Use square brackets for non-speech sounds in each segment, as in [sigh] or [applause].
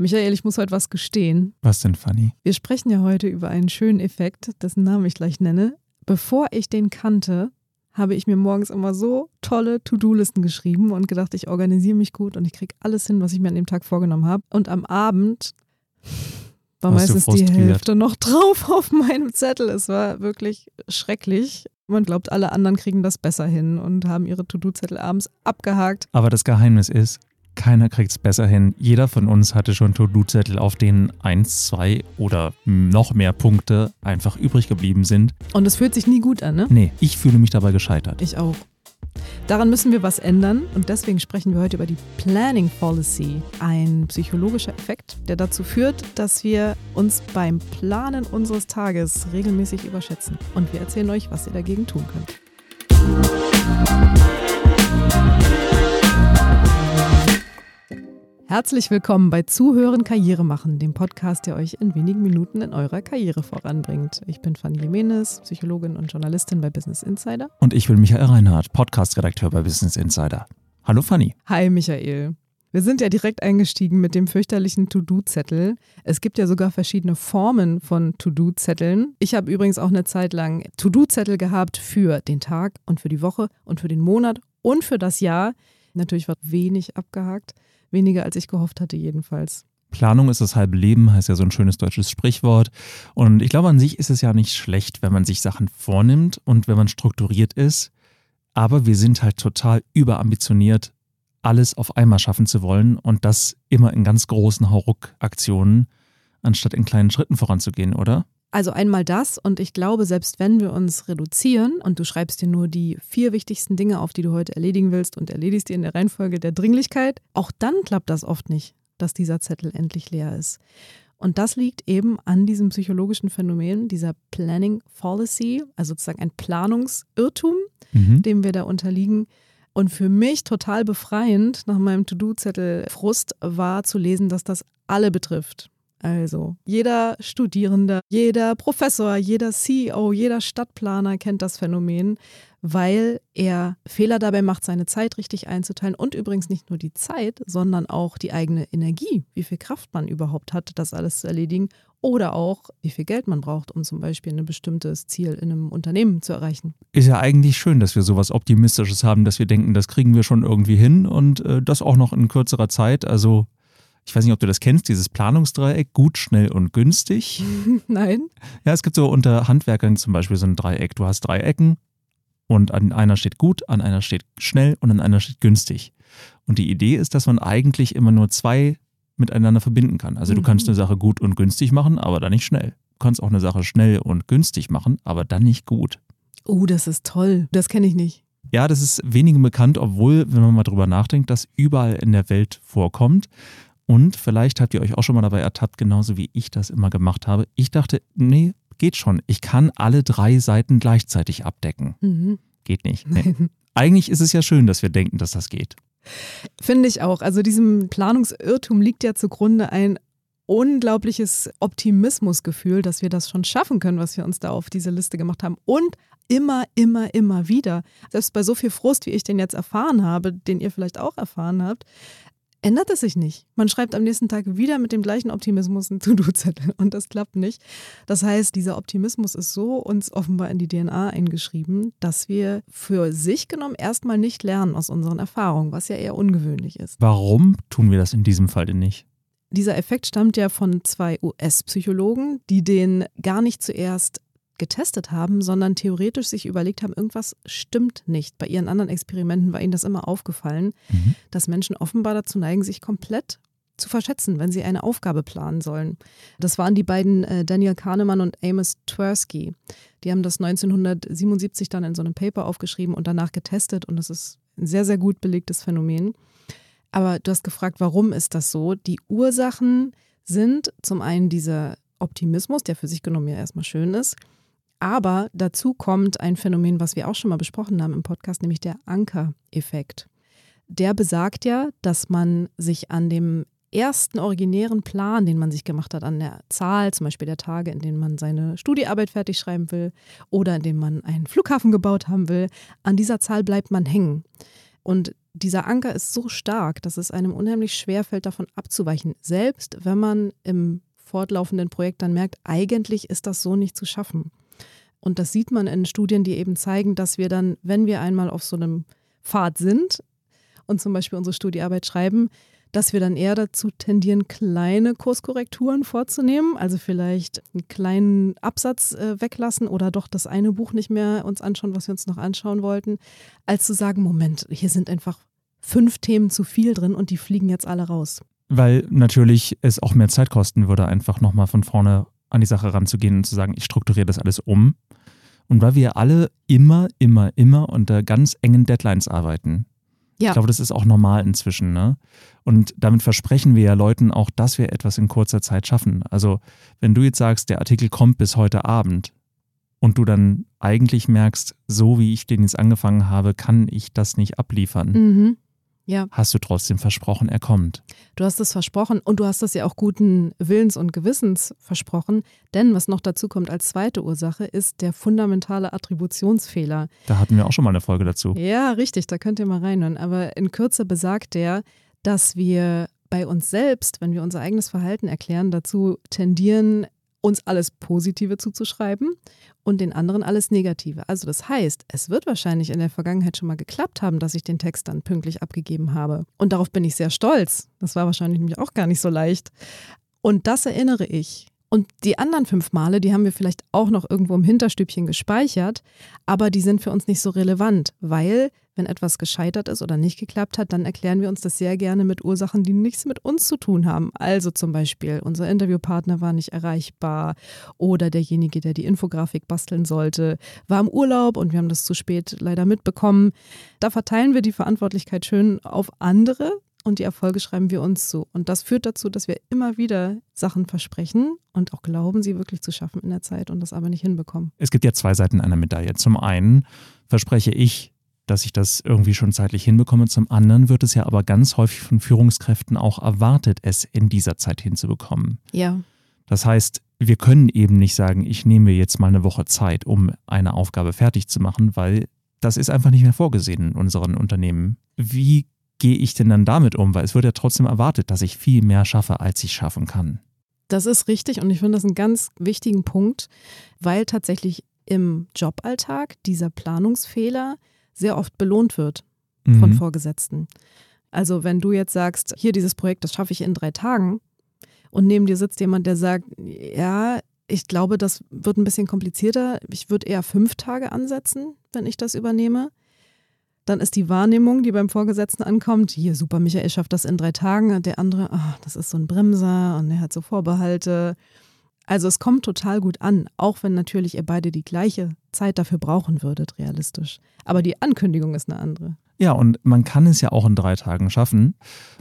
Michael, ich muss heute was gestehen. Was denn, Fanny? Wir sprechen ja heute über einen schönen Effekt, dessen Namen ich gleich nenne. Bevor ich den kannte, habe ich mir morgens immer so tolle To-Do-Listen geschrieben und gedacht, ich organisiere mich gut und ich kriege alles hin, was ich mir an dem Tag vorgenommen habe. Und am Abend war Warst meistens die? Hälfte noch [laughs] drauf auf meinem Zettel. Es war wirklich schrecklich. Man glaubt, alle anderen kriegen das besser hin und haben ihre To-Do-Zettel abends abgehakt. Aber das Geheimnis ist, keiner kriegt es besser hin. Jeder von uns hatte schon To-Do-Zettel, auf denen eins, zwei oder noch mehr Punkte einfach übrig geblieben sind. Und es fühlt sich nie gut an, ne? Nee, ich fühle mich dabei gescheitert. Ich auch. Daran müssen wir was ändern und deswegen sprechen wir heute über die Planning Policy, ein psychologischer Effekt, der dazu führt, dass wir uns beim Planen unseres Tages regelmäßig überschätzen. Und wir erzählen euch, was ihr dagegen tun könnt. Herzlich willkommen bei Zuhören Karriere machen, dem Podcast, der euch in wenigen Minuten in eurer Karriere voranbringt. Ich bin Fanny Jimenez, Psychologin und Journalistin bei Business Insider. Und ich bin Michael Reinhardt, Podcast-Redakteur bei Business Insider. Hallo Fanny. Hi Michael. Wir sind ja direkt eingestiegen mit dem fürchterlichen To-Do-Zettel. Es gibt ja sogar verschiedene Formen von To-Do-Zetteln. Ich habe übrigens auch eine Zeit lang To-Do-Zettel gehabt für den Tag und für die Woche und für den Monat und für das Jahr. Natürlich war wenig abgehakt, weniger als ich gehofft hatte jedenfalls. Planung ist das halbe Leben, heißt ja so ein schönes deutsches Sprichwort. Und ich glaube, an sich ist es ja nicht schlecht, wenn man sich Sachen vornimmt und wenn man strukturiert ist. Aber wir sind halt total überambitioniert, alles auf einmal schaffen zu wollen und das immer in ganz großen Hauruck-Aktionen, anstatt in kleinen Schritten voranzugehen, oder? Also einmal das und ich glaube, selbst wenn wir uns reduzieren und du schreibst dir nur die vier wichtigsten Dinge auf, die du heute erledigen willst und erledigst die in der Reihenfolge der Dringlichkeit, auch dann klappt das oft nicht, dass dieser Zettel endlich leer ist. Und das liegt eben an diesem psychologischen Phänomen, dieser Planning Fallacy, also sozusagen ein Planungsirrtum, Mhm. dem wir da unterliegen. Und für mich total befreiend nach meinem To-Do-Zettel Frust war zu lesen, dass das alle betrifft. Also jeder Studierende, jeder Professor, jeder CEO, jeder Stadtplaner kennt das Phänomen, weil er Fehler dabei macht, seine Zeit richtig einzuteilen und übrigens nicht nur die Zeit, sondern auch die eigene Energie, wie viel Kraft man überhaupt hat, das alles zu erledigen oder auch wie viel Geld man braucht, um zum Beispiel ein bestimmtes Ziel in einem Unternehmen zu erreichen. Ist ja eigentlich schön, dass wir sowas Optimistisches haben, dass wir denken, das kriegen wir schon irgendwie hin und äh, das auch noch in kürzerer Zeit. Also, ich weiß nicht, ob du das kennst, dieses Planungsdreieck, gut, schnell und günstig. [laughs] Nein? Ja, es gibt so unter Handwerkern zum Beispiel so ein Dreieck. Du hast drei Ecken und an einer steht gut, an einer steht schnell und an einer steht günstig. Und die Idee ist, dass man eigentlich immer nur zwei miteinander verbinden kann. Also du Mhm. kannst eine Sache gut und günstig machen, aber dann nicht schnell. Du kannst auch eine Sache schnell und günstig machen, aber dann nicht gut. Oh, das ist toll. Das kenne ich nicht. Ja, das ist wenigen bekannt, obwohl, wenn man mal drüber nachdenkt, das überall in der Welt vorkommt. Und vielleicht habt ihr euch auch schon mal dabei ertappt, genauso wie ich das immer gemacht habe. Ich dachte, nee, geht schon. Ich kann alle drei Seiten gleichzeitig abdecken. Mhm. Geht nicht. [laughs] Nee. Eigentlich ist es ja schön, dass wir denken, dass das geht. Finde ich auch. Also diesem Planungsirrtum liegt ja zugrunde ein unglaubliches Optimismusgefühl, dass wir das schon schaffen können, was wir uns da auf diese Liste gemacht haben. Und immer, immer, immer wieder. Selbst bei so viel Frust, wie ich den jetzt erfahren habe, den ihr vielleicht auch erfahren habt, ändert es sich nicht. Man schreibt am nächsten Tag wieder mit dem gleichen Optimismus einen To-Do-Zettel [laughs] und das klappt nicht. Das heißt, dieser Optimismus ist so uns offenbar in die DNA eingeschrieben, dass wir für sich genommen erstmal nicht lernen aus unseren Erfahrungen, was ja eher ungewöhnlich ist. Warum tun wir das in diesem Fall denn nicht? Dieser Effekt stammt ja von zwei US-Psychologen, die den gar nicht zuerst getestet haben, sondern theoretisch sich überlegt haben, irgendwas stimmt nicht. Bei ihren anderen Experimenten war ihnen das immer aufgefallen, Mhm. dass Menschen offenbar dazu neigen, sich komplett zu verschätzen, wenn sie eine Aufgabe planen sollen. Das waren die beiden äh, Daniel Kahnemann und Amos Tversky. Die haben das 1977 dann in so einem Paper aufgeschrieben und danach getestet und das ist ein sehr, sehr gut belegtes Phänomen. Aber du hast gefragt, warum ist das so? Die Ursachen sind zum einen dieser Optimismus, der für sich genommen ja erstmal schön ist. Aber dazu kommt ein Phänomen, was wir auch schon mal besprochen haben im Podcast, nämlich der Anker-Effekt. Der besagt ja, dass man sich an dem ersten originären Plan, den man sich gemacht hat, an der Zahl, zum Beispiel der Tage, in denen man seine Studiearbeit fertig schreiben will oder in denen man einen Flughafen gebaut haben will, an dieser Zahl bleibt man hängen. Und dieser Anker ist so stark, dass es einem unheimlich schwer fällt, davon abzuweichen. Selbst wenn man im fortlaufenden Projekt dann merkt, eigentlich ist das so nicht zu schaffen. Und das sieht man in Studien, die eben zeigen, dass wir dann, wenn wir einmal auf so einem Pfad sind und zum Beispiel unsere Studiearbeit schreiben, dass wir dann eher dazu tendieren, kleine Kurskorrekturen vorzunehmen, also vielleicht einen kleinen Absatz äh, weglassen oder doch das eine Buch nicht mehr uns anschauen, was wir uns noch anschauen wollten, als zu sagen, Moment, hier sind einfach fünf Themen zu viel drin und die fliegen jetzt alle raus. Weil natürlich es auch mehr Zeit kosten würde, einfach nochmal von vorne an die Sache ranzugehen und zu sagen, ich strukturiere das alles um. Und weil wir alle immer, immer, immer unter ganz engen Deadlines arbeiten. Ja. Ich glaube, das ist auch normal inzwischen. Ne? Und damit versprechen wir ja Leuten auch, dass wir etwas in kurzer Zeit schaffen. Also wenn du jetzt sagst, der Artikel kommt bis heute Abend und du dann eigentlich merkst, so wie ich den jetzt angefangen habe, kann ich das nicht abliefern. Mhm ja. hast du trotzdem versprochen, er kommt. Du hast es versprochen und du hast es ja auch guten Willens und Gewissens versprochen. Denn was noch dazu kommt als zweite Ursache, ist der fundamentale Attributionsfehler. Da hatten wir auch schon mal eine Folge dazu. Ja, richtig, da könnt ihr mal reinhören. Aber in Kürze besagt der, dass wir bei uns selbst, wenn wir unser eigenes Verhalten erklären, dazu tendieren, uns alles Positive zuzuschreiben und den anderen alles Negative. Also das heißt, es wird wahrscheinlich in der Vergangenheit schon mal geklappt haben, dass ich den Text dann pünktlich abgegeben habe. Und darauf bin ich sehr stolz. Das war wahrscheinlich nämlich auch gar nicht so leicht. Und das erinnere ich. Und die anderen fünf Male, die haben wir vielleicht auch noch irgendwo im Hinterstübchen gespeichert, aber die sind für uns nicht so relevant, weil wenn etwas gescheitert ist oder nicht geklappt hat, dann erklären wir uns das sehr gerne mit Ursachen, die nichts mit uns zu tun haben. Also zum Beispiel, unser Interviewpartner war nicht erreichbar oder derjenige, der die Infografik basteln sollte, war im Urlaub und wir haben das zu spät leider mitbekommen. Da verteilen wir die Verantwortlichkeit schön auf andere, und die Erfolge schreiben wir uns zu. Und das führt dazu, dass wir immer wieder Sachen versprechen und auch glauben, sie wirklich zu schaffen in der Zeit und das aber nicht hinbekommen. Es gibt ja zwei Seiten einer Medaille. Zum einen verspreche ich, dass ich das irgendwie schon zeitlich hinbekomme. Zum anderen wird es ja aber ganz häufig von Führungskräften auch erwartet, es in dieser Zeit hinzubekommen. Ja. Das heißt, wir können eben nicht sagen, ich nehme jetzt mal eine Woche Zeit, um eine Aufgabe fertig zu machen, weil das ist einfach nicht mehr vorgesehen in unseren Unternehmen. Wie gehe ich denn dann damit um? Weil es wird ja trotzdem erwartet, dass ich viel mehr schaffe, als ich schaffen kann. Das ist richtig und ich finde das einen ganz wichtigen Punkt, weil tatsächlich im Joballtag dieser Planungsfehler sehr oft belohnt wird von mhm. Vorgesetzten. Also wenn du jetzt sagst, hier dieses Projekt, das schaffe ich in drei Tagen und neben dir sitzt jemand, der sagt, ja, ich glaube, das wird ein bisschen komplizierter. Ich würde eher fünf Tage ansetzen, wenn ich das übernehme dann ist die Wahrnehmung, die beim Vorgesetzten ankommt, hier super, Michael schafft das in drei Tagen, der andere, ach, das ist so ein Bremser und er hat so Vorbehalte. Also es kommt total gut an, auch wenn natürlich ihr beide die gleiche Zeit dafür brauchen würdet, realistisch. Aber die Ankündigung ist eine andere. Ja, und man kann es ja auch in drei Tagen schaffen,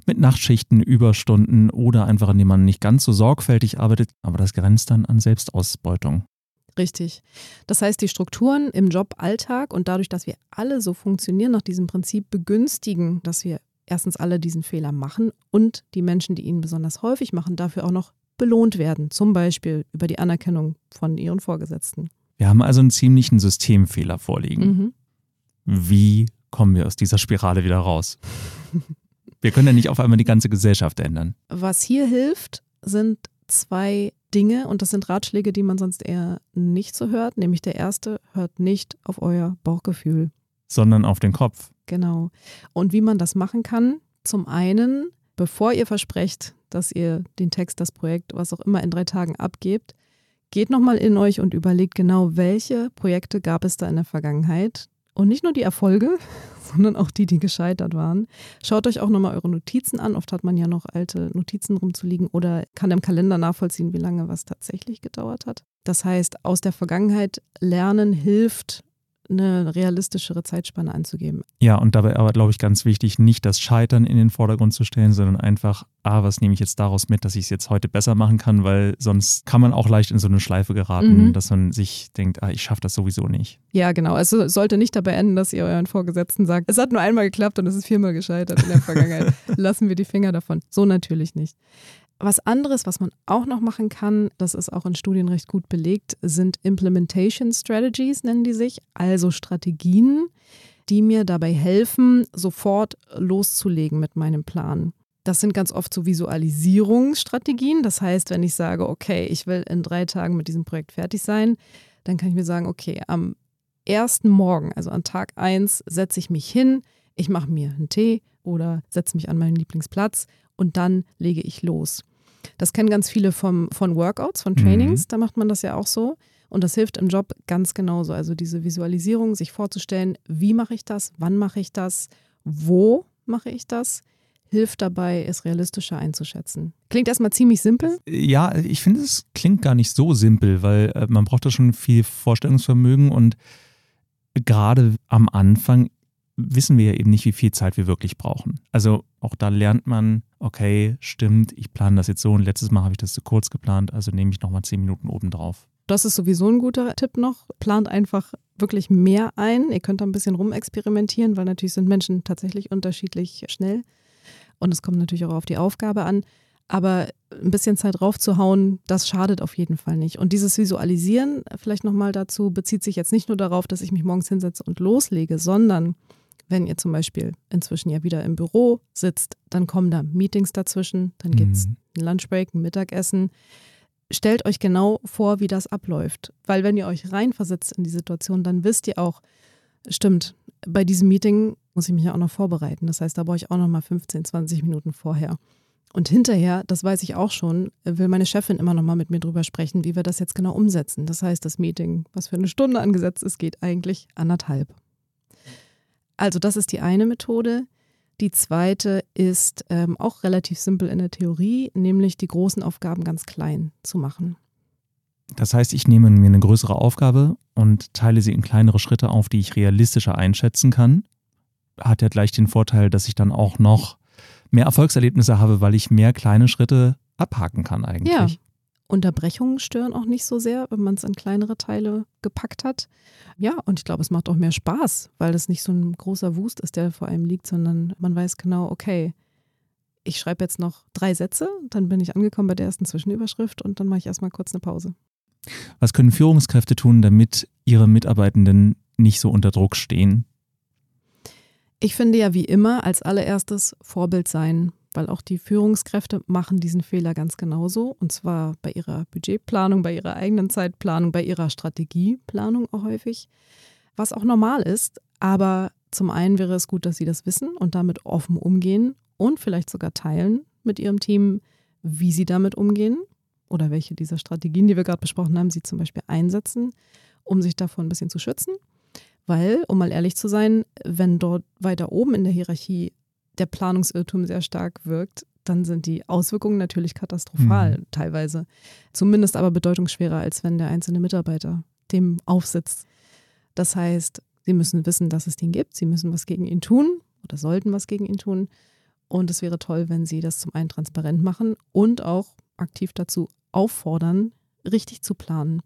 mit Nachtschichten, Überstunden oder einfach, indem man nicht ganz so sorgfältig arbeitet, aber das grenzt dann an Selbstausbeutung. Richtig. Das heißt, die Strukturen im Joballtag und dadurch, dass wir alle so funktionieren, nach diesem Prinzip begünstigen, dass wir erstens alle diesen Fehler machen und die Menschen, die ihn besonders häufig machen, dafür auch noch belohnt werden, zum Beispiel über die Anerkennung von ihren Vorgesetzten. Wir haben also einen ziemlichen Systemfehler vorliegen. Mhm. Wie kommen wir aus dieser Spirale wieder raus? [laughs] wir können ja nicht auf einmal die ganze Gesellschaft ändern. Was hier hilft, sind zwei Dinge und das sind Ratschläge, die man sonst eher nicht so hört. Nämlich der erste, hört nicht auf euer Bauchgefühl. Sondern auf den Kopf. Genau. Und wie man das machen kann, zum einen, bevor ihr versprecht, dass ihr den Text, das Projekt, was auch immer in drei Tagen abgebt, geht nochmal in euch und überlegt genau, welche Projekte gab es da in der Vergangenheit. Und nicht nur die Erfolge, [laughs] sondern auch die, die gescheitert waren. Schaut euch auch nochmal eure Notizen an. Oft hat man ja noch alte Notizen rumzuliegen oder kann im Kalender nachvollziehen, wie lange was tatsächlich gedauert hat. Das heißt, aus der Vergangenheit lernen hilft, eine realistischere Zeitspanne anzugeben. Ja, und dabei aber, glaube ich, ganz wichtig, nicht das Scheitern in den Vordergrund zu stellen, sondern einfach, ah, was nehme ich jetzt daraus mit, dass ich es jetzt heute besser machen kann, weil sonst kann man auch leicht in so eine Schleife geraten, mhm. dass man sich denkt, ah, ich schaffe das sowieso nicht. Ja, genau. Es sollte nicht dabei enden, dass ihr euren Vorgesetzten sagt, es hat nur einmal geklappt und es ist viermal gescheitert in der Vergangenheit. [laughs] Lassen wir die Finger davon. So natürlich nicht. Was anderes, was man auch noch machen kann, das ist auch in Studien recht gut belegt, sind Implementation Strategies, nennen die sich, also Strategien, die mir dabei helfen, sofort loszulegen mit meinem Plan. Das sind ganz oft so Visualisierungsstrategien. Das heißt, wenn ich sage, okay, ich will in drei Tagen mit diesem Projekt fertig sein, dann kann ich mir sagen, okay, am ersten Morgen, also an Tag 1, setze ich mich hin, ich mache mir einen Tee oder setze mich an meinen Lieblingsplatz und dann lege ich los. Das kennen ganz viele vom, von Workouts, von Trainings, mhm. da macht man das ja auch so. Und das hilft im Job ganz genauso. Also diese Visualisierung, sich vorzustellen, wie mache ich das, wann mache ich das, wo mache ich das, hilft dabei, es realistischer einzuschätzen. Klingt erstmal ziemlich simpel. Ja, ich finde, es klingt gar nicht so simpel, weil äh, man braucht da schon viel Vorstellungsvermögen und gerade am Anfang wissen wir ja eben nicht, wie viel Zeit wir wirklich brauchen. Also auch da lernt man, okay, stimmt, ich plane das jetzt so und letztes Mal habe ich das zu kurz geplant, also nehme ich nochmal zehn Minuten oben drauf. Das ist sowieso ein guter Tipp noch. Plant einfach wirklich mehr ein. Ihr könnt da ein bisschen rumexperimentieren, weil natürlich sind Menschen tatsächlich unterschiedlich schnell. Und es kommt natürlich auch auf die Aufgabe an. Aber ein bisschen Zeit draufzuhauen, das schadet auf jeden Fall nicht. Und dieses Visualisieren, vielleicht nochmal dazu, bezieht sich jetzt nicht nur darauf, dass ich mich morgens hinsetze und loslege, sondern wenn ihr zum Beispiel inzwischen ja wieder im Büro sitzt, dann kommen da Meetings dazwischen, dann gibt es mhm. ein Lunchbreak, ein Mittagessen. Stellt euch genau vor, wie das abläuft. Weil wenn ihr euch reinversetzt in die Situation, dann wisst ihr auch, stimmt, bei diesem Meeting muss ich mich ja auch noch vorbereiten. Das heißt, da brauche ich auch noch mal 15, 20 Minuten vorher. Und hinterher, das weiß ich auch schon, will meine Chefin immer noch mal mit mir drüber sprechen, wie wir das jetzt genau umsetzen. Das heißt, das Meeting, was für eine Stunde angesetzt ist, geht eigentlich anderthalb. Also das ist die eine Methode. Die zweite ist ähm, auch relativ simpel in der Theorie, nämlich die großen Aufgaben ganz klein zu machen. Das heißt, ich nehme mir eine größere Aufgabe und teile sie in kleinere Schritte auf, die ich realistischer einschätzen kann. Hat ja gleich den Vorteil, dass ich dann auch noch mehr Erfolgserlebnisse habe, weil ich mehr kleine Schritte abhaken kann eigentlich. Ja, Unterbrechungen stören auch nicht so sehr, wenn man es in kleinere Teile gepackt hat. Ja, und ich glaube, es macht auch mehr Spaß, weil es nicht so ein großer Wust ist, der vor einem liegt, sondern man weiß genau, okay, ich schreibe jetzt noch drei Sätze, dann bin ich angekommen bei der ersten Zwischenüberschrift und dann mache ich erstmal kurz eine Pause. Was können Führungskräfte tun, damit ihre Mitarbeitenden nicht so unter Druck stehen? Ich finde ja wie immer als allererstes Vorbild sein weil auch die Führungskräfte machen diesen Fehler ganz genauso. Und zwar bei ihrer Budgetplanung, bei ihrer eigenen Zeitplanung, bei ihrer Strategieplanung auch häufig, was auch normal ist. Aber zum einen wäre es gut, dass sie das wissen und damit offen umgehen und vielleicht sogar teilen mit ihrem Team, wie sie damit umgehen oder welche dieser Strategien, die wir gerade besprochen haben, sie zum Beispiel einsetzen, um sich davon ein bisschen zu schützen. Weil, um mal ehrlich zu sein, wenn dort weiter oben in der Hierarchie der Planungsirrtum sehr stark wirkt, dann sind die Auswirkungen natürlich katastrophal mhm. teilweise. Zumindest aber bedeutungsschwerer, als wenn der einzelne Mitarbeiter dem aufsitzt. Das heißt, sie müssen wissen, dass es den gibt, sie müssen was gegen ihn tun oder sollten was gegen ihn tun. Und es wäre toll, wenn sie das zum einen transparent machen und auch aktiv dazu auffordern, richtig zu planen.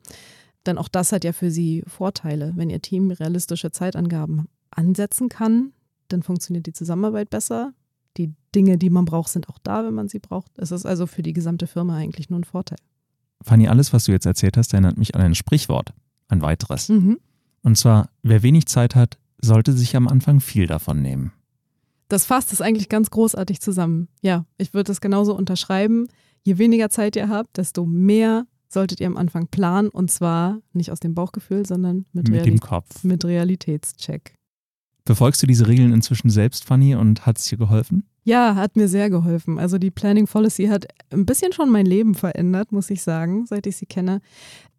Denn auch das hat ja für sie Vorteile. Wenn ihr Team realistische Zeitangaben ansetzen kann, dann funktioniert die Zusammenarbeit besser. Die Dinge, die man braucht, sind auch da, wenn man sie braucht. Es ist also für die gesamte Firma eigentlich nur ein Vorteil. Fanny, alles, was du jetzt erzählt hast, erinnert mich an ein Sprichwort, ein weiteres. Mhm. Und zwar, wer wenig Zeit hat, sollte sich am Anfang viel davon nehmen. Das fasst es eigentlich ganz großartig zusammen. Ja, ich würde es genauso unterschreiben. Je weniger Zeit ihr habt, desto mehr solltet ihr am Anfang planen und zwar nicht aus dem Bauchgefühl, sondern mit, mit dem Kopf. Mit Realitätscheck. Befolgst du diese Regeln inzwischen selbst, Fanny, und hat es dir geholfen? Ja, hat mir sehr geholfen. Also die Planning Policy hat ein bisschen schon mein Leben verändert, muss ich sagen, seit ich sie kenne.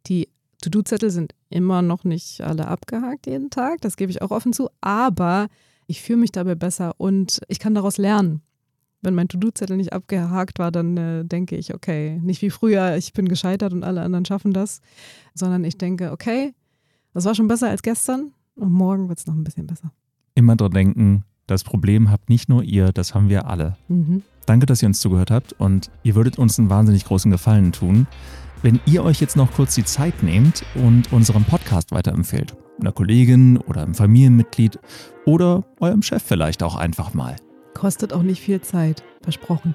Die To-Do-Zettel sind immer noch nicht alle abgehakt jeden Tag, das gebe ich auch offen zu, aber ich fühle mich dabei besser und ich kann daraus lernen. Wenn mein To-Do-Zettel nicht abgehakt war, dann äh, denke ich, okay, nicht wie früher, ich bin gescheitert und alle anderen schaffen das, sondern ich denke, okay, das war schon besser als gestern und morgen wird es noch ein bisschen besser immer dran denken, das Problem habt nicht nur ihr, das haben wir alle. Mhm. Danke, dass ihr uns zugehört habt und ihr würdet uns einen wahnsinnig großen Gefallen tun, wenn ihr euch jetzt noch kurz die Zeit nehmt und unseren Podcast weiterempfehlt. Einer Kollegin oder einem Familienmitglied oder eurem Chef vielleicht auch einfach mal. Kostet auch nicht viel Zeit, versprochen.